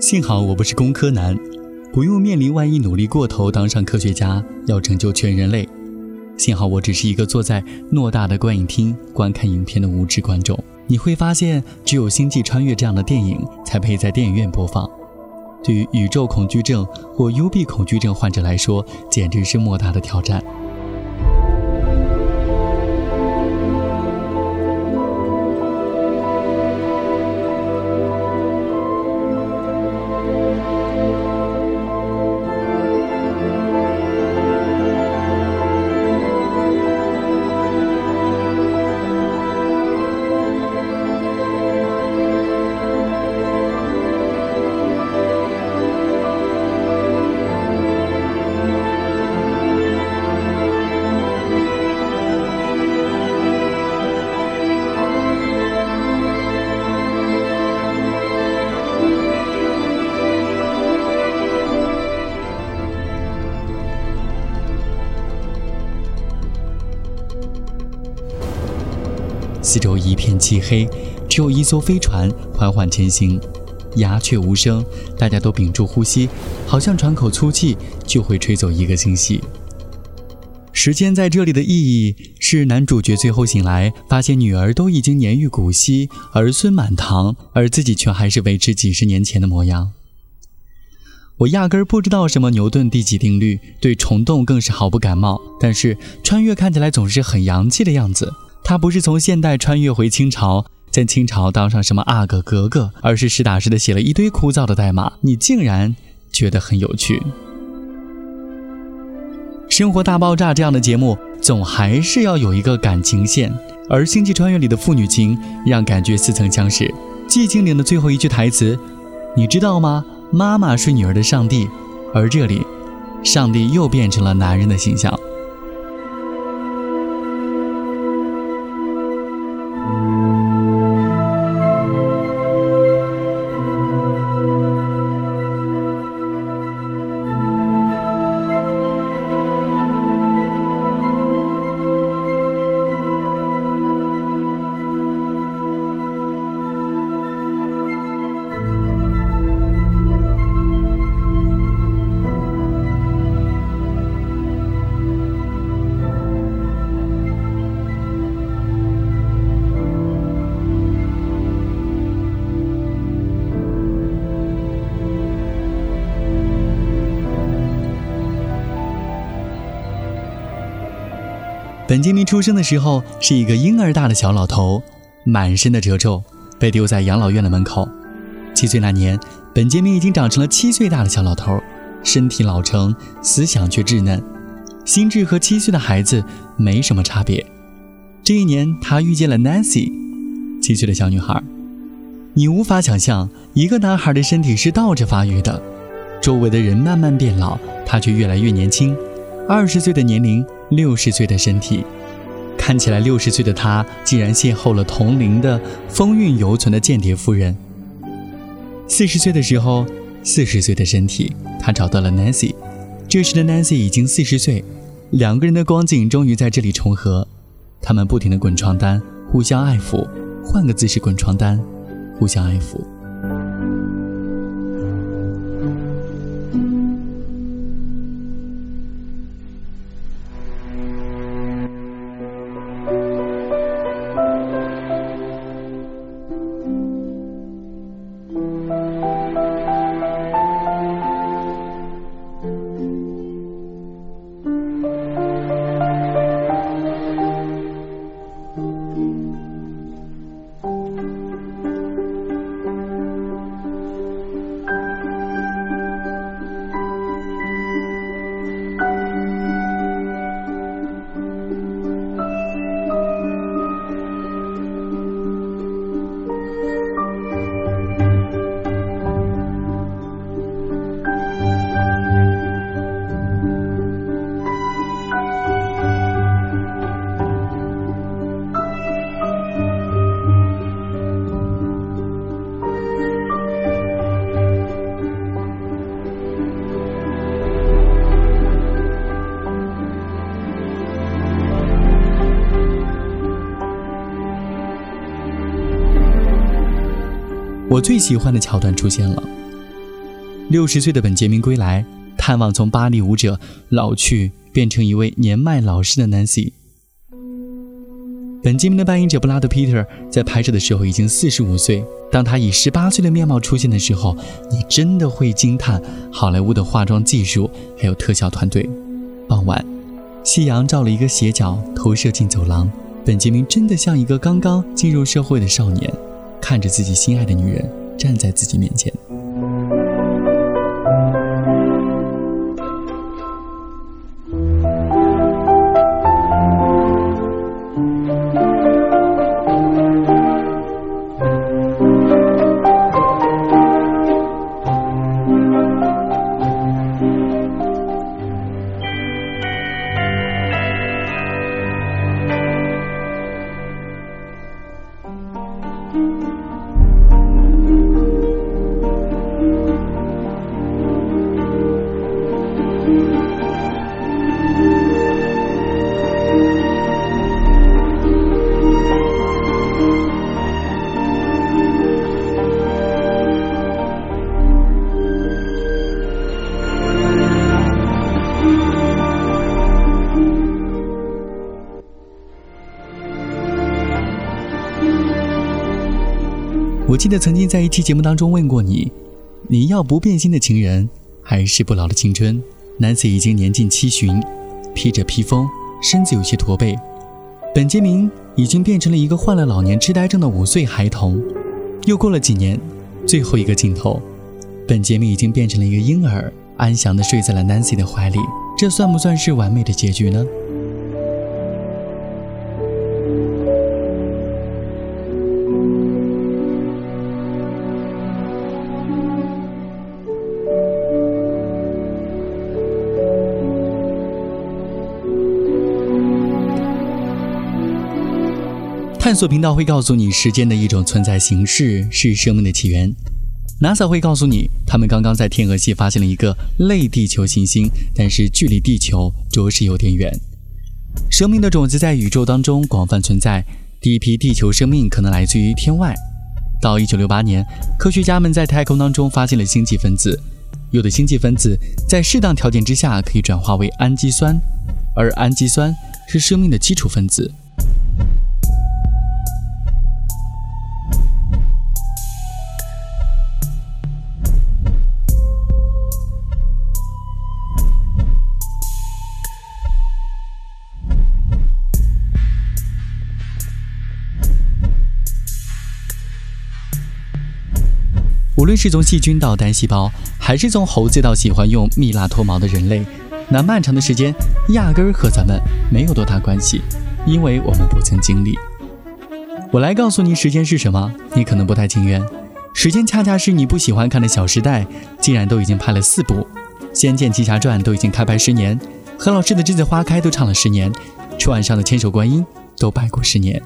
幸好我不是工科男，不用面临万一努力过头当上科学家要拯救全人类。幸好我只是一个坐在偌大的观影厅观看影片的无知观众。你会发现，只有《星际穿越》这样的电影才配在电影院播放。对于宇宙恐惧症或幽闭恐惧症患者来说，简直是莫大的挑战。四周一片漆黑，只有一艘飞船缓缓前行，鸦雀无声，大家都屏住呼吸，好像喘口粗气就会吹走一个星系。时间在这里的意义是，男主角最后醒来，发现女儿都已经年逾古稀，儿孙满堂，而自己却还是维持几十年前的模样。我压根儿不知道什么牛顿第几定律，对虫洞更是毫不感冒。但是穿越看起来总是很洋气的样子。他不是从现代穿越回清朝，在清朝当上什么阿哥格格，而是实打实的写了一堆枯燥的代码。你竟然觉得很有趣？生活大爆炸这样的节目，总还是要有一个感情线，而《星际穿越》里的父女情让感觉似曾相识。寂静岭的最后一句台词，你知道吗？妈妈是女儿的上帝，而这里，上帝又变成了男人的形象。本杰明出生的时候是一个婴儿大的小老头，满身的褶皱，被丢在养老院的门口。七岁那年，本杰明已经长成了七岁大的小老头，身体老成，思想却稚嫩，心智和七岁的孩子没什么差别。这一年，他遇见了 Nancy，七岁的小女孩。你无法想象，一个男孩的身体是倒着发育的，周围的人慢慢变老，他却越来越年轻。二十岁的年龄。六十岁的身体，看起来六十岁的他，竟然邂逅了同龄的风韵犹存的间谍夫人。四十岁的时候，四十岁的身体，他找到了 Nancy。这时的 Nancy 已经四十岁，两个人的光景终于在这里重合。他们不停地滚床单，互相爱抚，换个姿势滚床单，互相爱抚。我最喜欢的桥段出现了，六十岁的本杰明归来，探望从芭蕾舞者老去变成一位年迈老实的 Nancy。本杰明的扮演者布拉德·皮特在拍摄的时候已经四十五岁。当他以十八岁的面貌出现的时候，你真的会惊叹好莱坞的化妆技术还有特效团队。傍晚，夕阳照了一个斜角，投射进走廊。本杰明真的像一个刚刚进入社会的少年，看着自己心爱的女人站在自己面前。我记得曾经在一期节目当中问过你，你要不变心的情人，还是不老的青春？Nancy 已经年近七旬，披着披风，身子有些驼背。本杰明已经变成了一个患了老年痴呆症的五岁孩童。又过了几年，最后一个镜头，本杰明已经变成了一个婴儿，安详地睡在了 Nancy 的怀里。这算不算是完美的结局呢？探索频道会告诉你，时间的一种存在形式是生命的起源。NASA 会告诉你，他们刚刚在天鹅系发现了一个类地球行星，但是距离地球着实有点远。生命的种子在宇宙当中广泛存在，第一批地球生命可能来自于天外。到1968年，科学家们在太空当中发现了星际分子，有的星际分子在适当条件之下可以转化为氨基酸，而氨基酸是生命的基础分子。无论是从细菌到单细胞，还是从猴子到喜欢用蜜蜡脱毛的人类，那漫长的时间压根儿和咱们没有多大关系，因为我们不曾经历。我来告诉你时间是什么，你可能不太情愿。时间恰恰是你不喜欢看的《小时代》，竟然都已经拍了四部，《仙剑奇侠传》都已经开拍十年，何老师的《栀子花开》都唱了十年，春晚上的《千手观音》都拜过十年。